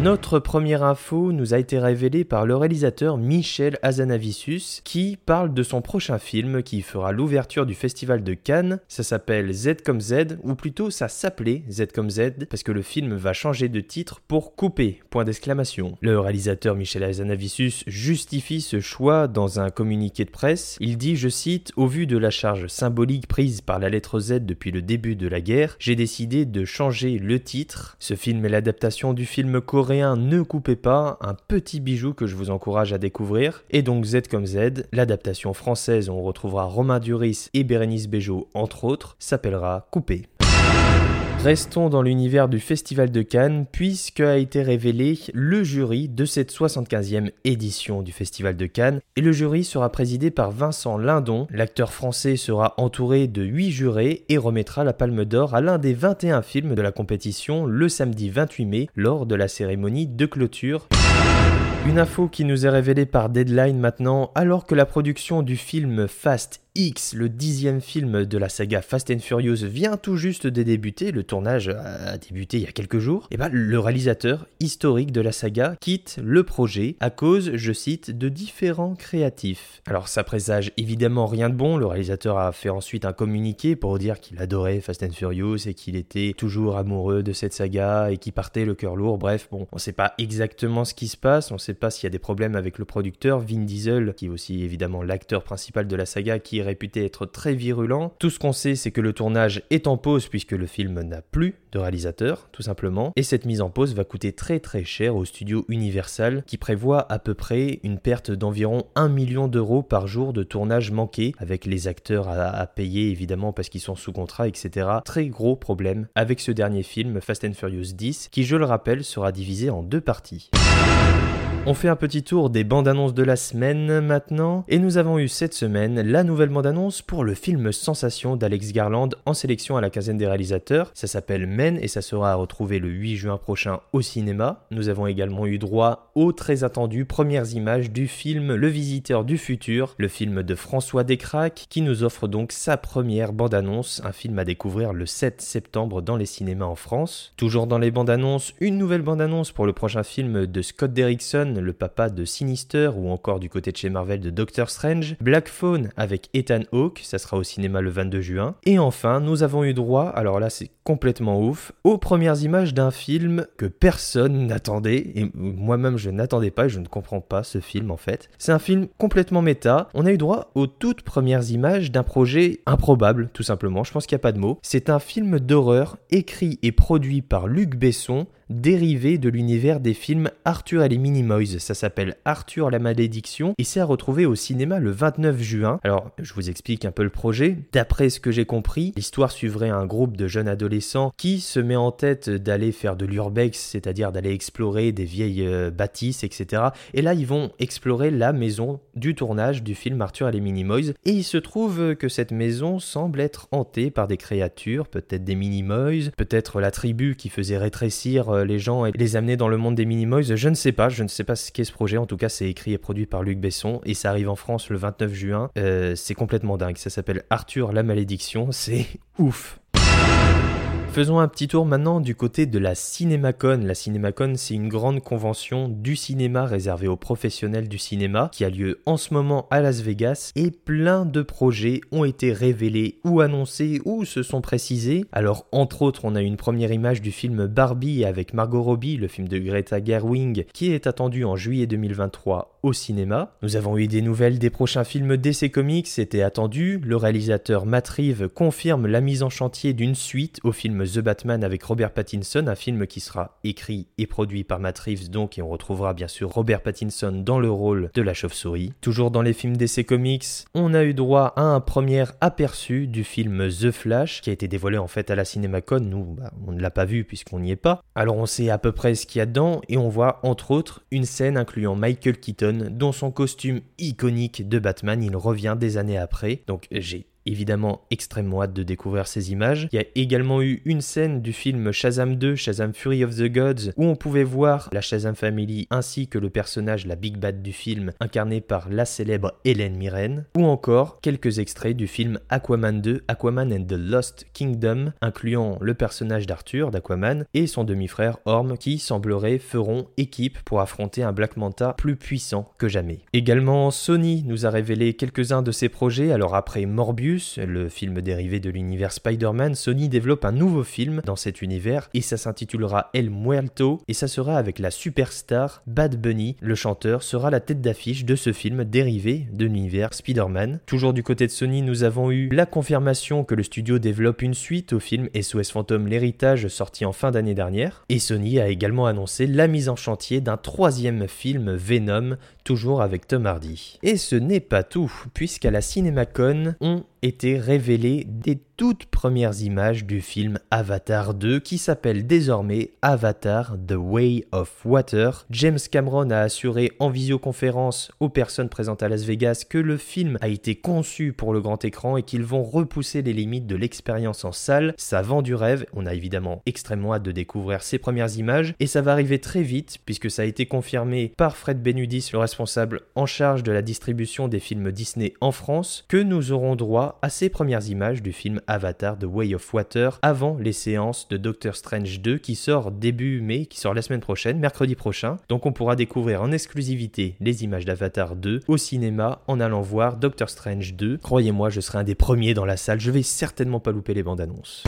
Notre première info nous a été révélée par le réalisateur Michel Azanavicius qui parle de son prochain film qui fera l'ouverture du festival de Cannes. Ça s'appelle Z comme Z ou plutôt ça s'appelait Z comme Z parce que le film va changer de titre pour couper. Point d'exclamation. Le réalisateur Michel Azanavicius justifie ce choix dans un communiqué de presse. Il dit, je cite, au vu de la charge symbolique prise par la lettre Z depuis le début de la guerre, j'ai décidé de changer le titre. Ce film est l'adaptation du film ne coupez pas, un petit bijou que je vous encourage à découvrir. Et donc Z comme Z, l'adaptation française où on retrouvera Romain Duris et Bérénice Bejo entre autres, s'appellera Coupé. Restons dans l'univers du Festival de Cannes puisque a été révélé le jury de cette 75e édition du Festival de Cannes et le jury sera présidé par Vincent Lindon. L'acteur français sera entouré de 8 jurés et remettra la Palme d'Or à l'un des 21 films de la compétition le samedi 28 mai lors de la cérémonie de clôture. Une info qui nous est révélée par Deadline maintenant, alors que la production du film Fast X, le dixième film de la saga Fast and Furious, vient tout juste de débuter, le tournage a débuté il y a quelques jours, et eh ben, le réalisateur historique de la saga quitte le projet à cause, je cite, de différents créatifs. Alors ça présage évidemment rien de bon, le réalisateur a fait ensuite un communiqué pour dire qu'il adorait Fast and Furious et qu'il était toujours amoureux de cette saga et qu'il partait le cœur lourd, bref, bon, on sait pas exactement ce qui se passe, on sait pas s'il y a des problèmes avec le producteur, Vin Diesel, qui est aussi évidemment l'acteur principal de la saga, qui réputé être très virulent. Tout ce qu'on sait, c'est que le tournage est en pause puisque le film n'a plus de réalisateur, tout simplement. Et cette mise en pause va coûter très très cher au studio Universal qui prévoit à peu près une perte d'environ 1 million d'euros par jour de tournage manqué, avec les acteurs à, à payer évidemment parce qu'ils sont sous contrat, etc. Très gros problème avec ce dernier film, Fast and Furious 10, qui je le rappelle sera divisé en deux parties. On fait un petit tour des bandes annonces de la semaine maintenant, et nous avons eu cette semaine la nouvelle bande annonce pour le film Sensation d'Alex Garland en sélection à la quinzaine des réalisateurs. Ça s'appelle Men et ça sera à retrouver le 8 juin prochain au cinéma. Nous avons également eu droit aux très attendues premières images du film Le Visiteur du Futur, le film de François Descraques, qui nous offre donc sa première bande annonce, un film à découvrir le 7 septembre dans les cinémas en France. Toujours dans les bandes annonces, une nouvelle bande annonce pour le prochain film de Scott Derrickson le papa de Sinister, ou encore du côté de chez Marvel de Doctor Strange, Black Phone avec Ethan Hawke, ça sera au cinéma le 22 juin, et enfin nous avons eu droit, alors là c'est complètement ouf, aux premières images d'un film que personne n'attendait, et moi-même je n'attendais pas, et je ne comprends pas ce film en fait. C'est un film complètement méta, on a eu droit aux toutes premières images d'un projet improbable, tout simplement, je pense qu'il n'y a pas de mots. C'est un film d'horreur écrit et produit par Luc Besson, dérivé de l'univers des films Arthur et les Minimoys. Ça s'appelle Arthur la malédiction et c'est à retrouver au cinéma le 29 juin. Alors, je vous explique un peu le projet. D'après ce que j'ai compris, l'histoire suivrait un groupe de jeunes adolescents qui se met en tête d'aller faire de l'urbex, c'est-à-dire d'aller explorer des vieilles euh, bâtisses, etc. Et là, ils vont explorer la maison du tournage du film Arthur et les Minimoys. Et il se trouve que cette maison semble être hantée par des créatures, peut-être des Minimoys, peut-être la tribu qui faisait rétrécir euh, les gens et les amener dans le monde des Minimoys. Je ne sais pas, je ne sais pas ce qu'est ce projet. En tout cas, c'est écrit et produit par Luc Besson et ça arrive en France le 29 juin. Euh, c'est complètement dingue. Ça s'appelle Arthur la malédiction. C'est ouf. Faisons un petit tour maintenant du côté de la Cinémacon. La Cinémacon, c'est une grande convention du cinéma réservée aux professionnels du cinéma qui a lieu en ce moment à Las Vegas et plein de projets ont été révélés ou annoncés ou se sont précisés. Alors, entre autres, on a une première image du film Barbie avec Margot Robbie, le film de Greta Gerwig, qui est attendu en juillet 2023 au cinéma. Nous avons eu des nouvelles des prochains films DC Comics, c'était attendu. Le réalisateur Matt confirme la mise en chantier d'une suite au film The Batman avec Robert Pattinson, un film qui sera écrit et produit par Matt Reeves donc, et on retrouvera bien sûr Robert Pattinson dans le rôle de la chauve-souris. Toujours dans les films d'essai comics, on a eu droit à un premier aperçu du film The Flash qui a été dévoilé en fait à la CinemaCon. Nous, bah, on ne l'a pas vu puisqu'on n'y est pas. Alors on sait à peu près ce qu'il y a dedans et on voit entre autres une scène incluant Michael Keaton dont son costume iconique de Batman, il revient des années après. Donc j'ai évidemment extrêmement hâte de découvrir ces images. Il y a également eu une scène du film Shazam 2, Shazam Fury of the Gods, où on pouvait voir la Shazam Family ainsi que le personnage, la Big Bad du film, incarné par la célèbre Hélène Mirren, ou encore quelques extraits du film Aquaman 2, Aquaman and the Lost Kingdom, incluant le personnage d'Arthur d'Aquaman et son demi-frère Orm qui semblerait feront équipe pour affronter un Black Manta plus puissant que jamais. Également, Sony nous a révélé quelques-uns de ses projets, alors après Morbius, le film dérivé de l'univers Spider-Man, Sony développe un nouveau film dans cet univers et ça s'intitulera El Muerto et ça sera avec la superstar Bad Bunny. Le chanteur sera la tête d'affiche de ce film dérivé de l'univers Spider-Man. Toujours du côté de Sony, nous avons eu la confirmation que le studio développe une suite au film SOS Phantom l'héritage sorti en fin d'année dernière et Sony a également annoncé la mise en chantier d'un troisième film Venom toujours avec Tom Hardy. Et ce n'est pas tout, puisqu'à la CinemaCon, on été révélées des toutes premières images du film Avatar 2 qui s'appelle désormais Avatar The Way of Water. James Cameron a assuré en visioconférence aux personnes présentes à Las Vegas que le film a été conçu pour le grand écran et qu'ils vont repousser les limites de l'expérience en salle. Ça vend du rêve, on a évidemment extrêmement hâte de découvrir ces premières images et ça va arriver très vite puisque ça a été confirmé par Fred Benudis, le responsable en charge de la distribution des films Disney en France, que nous aurons droit à ces premières images du film Avatar The Way of Water avant les séances de Doctor Strange 2 qui sort début mai, qui sort la semaine prochaine, mercredi prochain. Donc on pourra découvrir en exclusivité les images d'Avatar 2 au cinéma en allant voir Doctor Strange 2. Croyez-moi, je serai un des premiers dans la salle, je vais certainement pas louper les bandes annonces.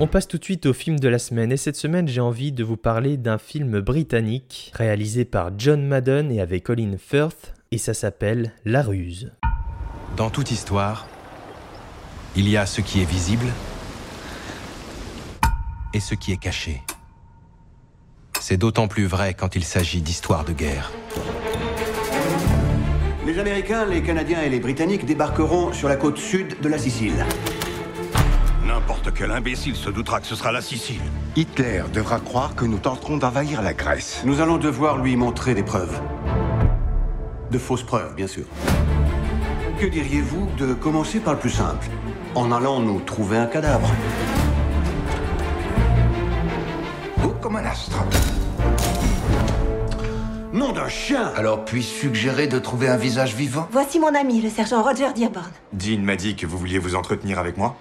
On passe tout de suite au film de la semaine et cette semaine j'ai envie de vous parler d'un film britannique réalisé par John Madden et avec Colin Firth et ça s'appelle La Ruse. Dans toute histoire, il y a ce qui est visible et ce qui est caché. C'est d'autant plus vrai quand il s'agit d'histoires de guerre. Les Américains, les Canadiens et les Britanniques débarqueront sur la côte sud de la Sicile. N'importe quel imbécile se doutera que ce sera la Sicile. Hitler devra croire que nous tenterons d'envahir la Grèce. Nous allons devoir lui montrer des preuves. De fausses preuves, bien sûr. Que diriez-vous de commencer par le plus simple En allant nous trouver un cadavre? Beau comme un astre. Nom d'un chien Alors puis-je suggérer de trouver un visage vivant? Voici mon ami, le sergent Roger Dearborn. Dean m'a dit que vous vouliez vous entretenir avec moi.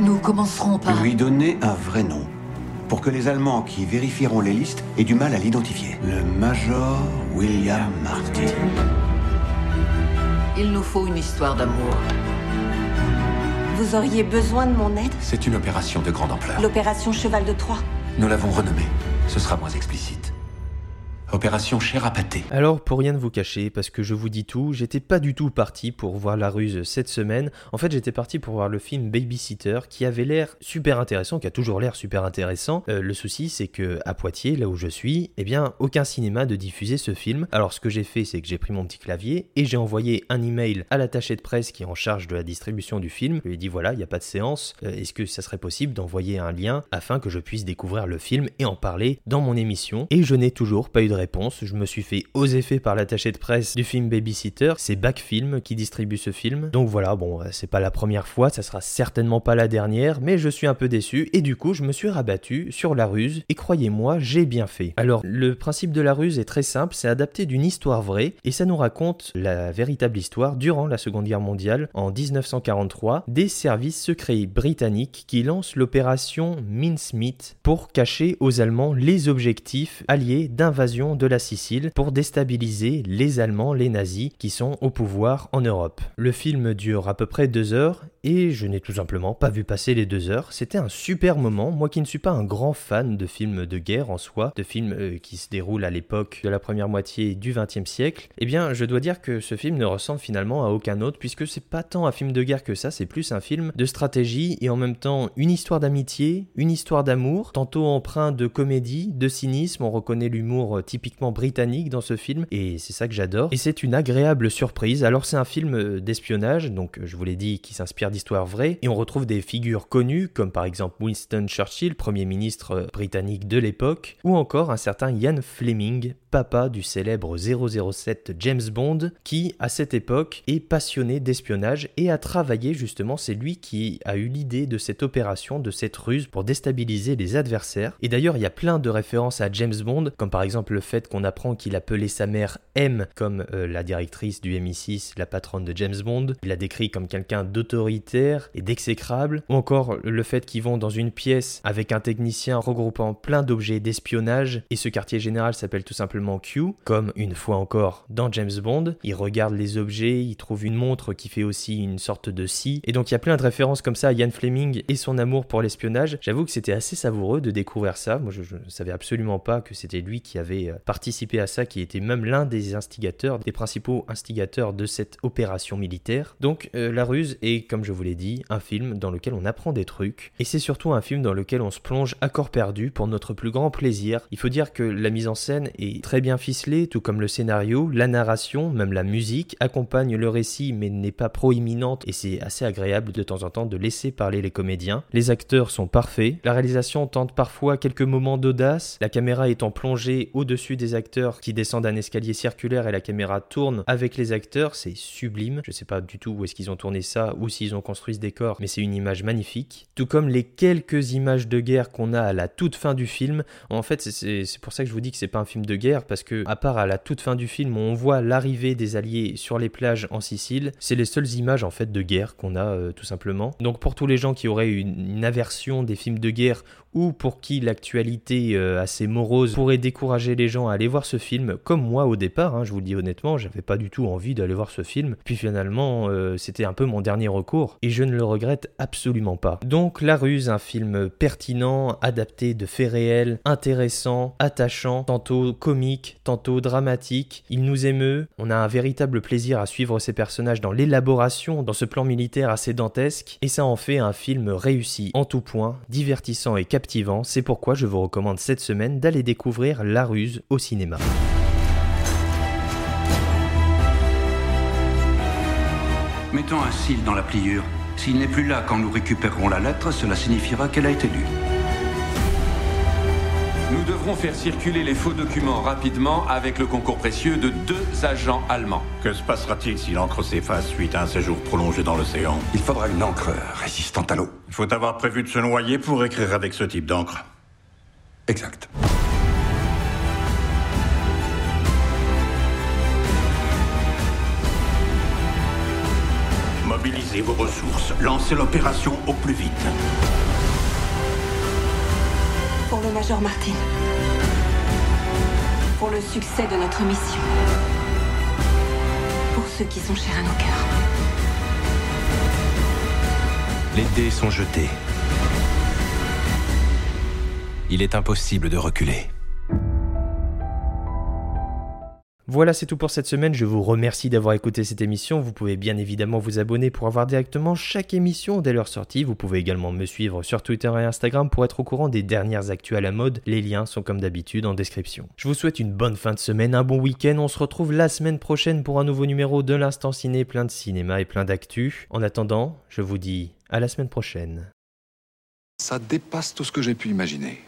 Nous commencerons par... Lui donner un vrai nom. Pour que les Allemands qui vérifieront les listes aient du mal à l'identifier. Le Major William Marty. Il nous faut une histoire d'amour. Vous auriez besoin de mon aide? C'est une opération de grande ampleur. L'opération Cheval de Troie. Nous l'avons renommée. Ce sera moins explicite. Opération chair à pâté. Alors, pour rien de vous cacher, parce que je vous dis tout, j'étais pas du tout parti pour voir La Ruse cette semaine. En fait, j'étais parti pour voir le film Babysitter, qui avait l'air super intéressant, qui a toujours l'air super intéressant. Euh, le souci, c'est que à Poitiers, là où je suis, eh bien, aucun cinéma de diffuser ce film. Alors, ce que j'ai fait, c'est que j'ai pris mon petit clavier et j'ai envoyé un email à l'attaché de presse qui est en charge de la distribution du film. Je lui ai dit voilà, il n'y a pas de séance. Euh, Est-ce que ça serait possible d'envoyer un lien afin que je puisse découvrir le film et en parler dans mon émission? Et je n'ai toujours pas eu de réponse. Je me suis fait aux effets par l'attaché de presse du film Babysitter. C'est Backfilm qui distribue ce film. Donc voilà, bon, c'est pas la première fois, ça sera certainement pas la dernière, mais je suis un peu déçu et du coup, je me suis rabattu sur la ruse et croyez-moi, j'ai bien fait. Alors, le principe de la ruse est très simple, c'est adapté d'une histoire vraie et ça nous raconte la véritable histoire durant la Seconde Guerre mondiale en 1943 des services secrets britanniques qui lancent l'opération Mincemeat pour cacher aux Allemands les objectifs alliés d'invasion de la Sicile pour déstabiliser les Allemands, les nazis qui sont au pouvoir en Europe. Le film dure à peu près deux heures et je n'ai tout simplement pas vu passer les deux heures. C'était un super moment, moi qui ne suis pas un grand fan de films de guerre en soi, de films euh, qui se déroulent à l'époque de la première moitié du XXe siècle, eh bien je dois dire que ce film ne ressemble finalement à aucun autre puisque c'est pas tant un film de guerre que ça, c'est plus un film de stratégie et en même temps une histoire d'amitié, une histoire d'amour, tantôt empreint de comédie, de cynisme, on reconnaît l'humour euh, typiquement britannique dans ce film et c'est ça que j'adore. Et c'est une agréable surprise. Alors c'est un film euh, d'espionnage, donc je vous l'ai dit, qui s'inspire d'histoires vraies et on retrouve des figures connues comme par exemple Winston Churchill, premier ministre britannique de l'époque, ou encore un certain Ian Fleming, papa du célèbre 007 James Bond, qui à cette époque est passionné d'espionnage et a travaillé justement, c'est lui qui a eu l'idée de cette opération, de cette ruse pour déstabiliser les adversaires. Et d'ailleurs, il y a plein de références à James Bond, comme par exemple le fait qu'on apprend qu'il appelait sa mère M, comme euh, la directrice du MI6, la patronne de James Bond. Il la décrit comme quelqu'un d'autoritaire et d'exécrable, ou encore le fait qu'ils vont dans une pièce avec un technicien regroupant plein d'objets d'espionnage, et ce quartier général s'appelle tout simplement Q, comme une fois encore dans James Bond. Il regarde les objets, il trouve une montre qui fait aussi une sorte de scie. Et donc il y a plein de références comme ça à Ian Fleming et son amour pour l'espionnage. J'avoue que c'était assez savoureux de découvrir ça. Moi je, ne savais absolument pas que c'était lui qui avait euh, participé à ça, qui était même l'un des instigateurs, des principaux instigateurs de cette opération militaire. Donc euh, La Ruse est, comme je vous l'ai dit, un film dans lequel on apprend des trucs. Et c'est surtout un film dans lequel on se plonge à corps perdu pour notre plus grand plaisir. Il faut dire que la mise en scène est très bien ficelé, tout comme le scénario, la narration, même la musique, accompagne le récit mais n'est pas proéminente et c'est assez agréable de temps en temps de laisser parler les comédiens. Les acteurs sont parfaits, la réalisation tente parfois quelques moments d'audace, la caméra étant plongée au-dessus des acteurs qui descendent un escalier circulaire et la caméra tourne avec les acteurs, c'est sublime. Je sais pas du tout où est-ce qu'ils ont tourné ça ou s'ils ont construit ce décor, mais c'est une image magnifique. Tout comme les quelques images de guerre qu'on a à la toute fin du film. En fait, c'est pour ça que je vous dis que c'est pas un film de guerre parce que, à part à la toute fin du film on voit l'arrivée des Alliés sur les plages en Sicile, c'est les seules images en fait de guerre qu'on a euh, tout simplement. Donc pour tous les gens qui auraient une aversion des films de guerre ou pour qui l'actualité euh, assez morose pourrait décourager les gens à aller voir ce film, comme moi au départ, hein, je vous le dis honnêtement, j'avais pas du tout envie d'aller voir ce film, puis finalement euh, c'était un peu mon dernier recours, et je ne le regrette absolument pas. Donc La Ruse, un film pertinent, adapté de faits réels, intéressant, attachant, tantôt comique, tantôt dramatique, il nous émeut, on a un véritable plaisir à suivre ces personnages dans l'élaboration, dans ce plan militaire assez dantesque, et ça en fait un film réussi en tout point, divertissant et c'est pourquoi je vous recommande cette semaine d'aller découvrir La Ruse au cinéma. Mettons un cil dans la pliure. S'il n'est plus là quand nous récupérerons la lettre, cela signifiera qu'elle a été lue. Nous devrons faire circuler les faux documents rapidement avec le concours précieux de deux agents allemands. Que se passera-t-il si l'encre s'efface suite à un séjour prolongé dans l'océan? Il faudra une encre résistante à l'eau. Il faut avoir prévu de se noyer pour écrire avec ce type d'encre. Exact. Mobilisez vos ressources. Lancez l'opération au plus vite pour le Major Martin. Pour le succès de notre mission. Pour ceux qui sont chers à nos cœurs. Les dés sont jetés. Il est impossible de reculer. Voilà, c'est tout pour cette semaine. Je vous remercie d'avoir écouté cette émission. Vous pouvez bien évidemment vous abonner pour avoir directement chaque émission dès leur sortie. Vous pouvez également me suivre sur Twitter et Instagram pour être au courant des dernières actus à la mode. Les liens sont comme d'habitude en description. Je vous souhaite une bonne fin de semaine, un bon week-end. On se retrouve la semaine prochaine pour un nouveau numéro de l'Instant Ciné, plein de cinéma et plein d'actu. En attendant, je vous dis à la semaine prochaine. Ça dépasse tout ce que j'ai pu imaginer.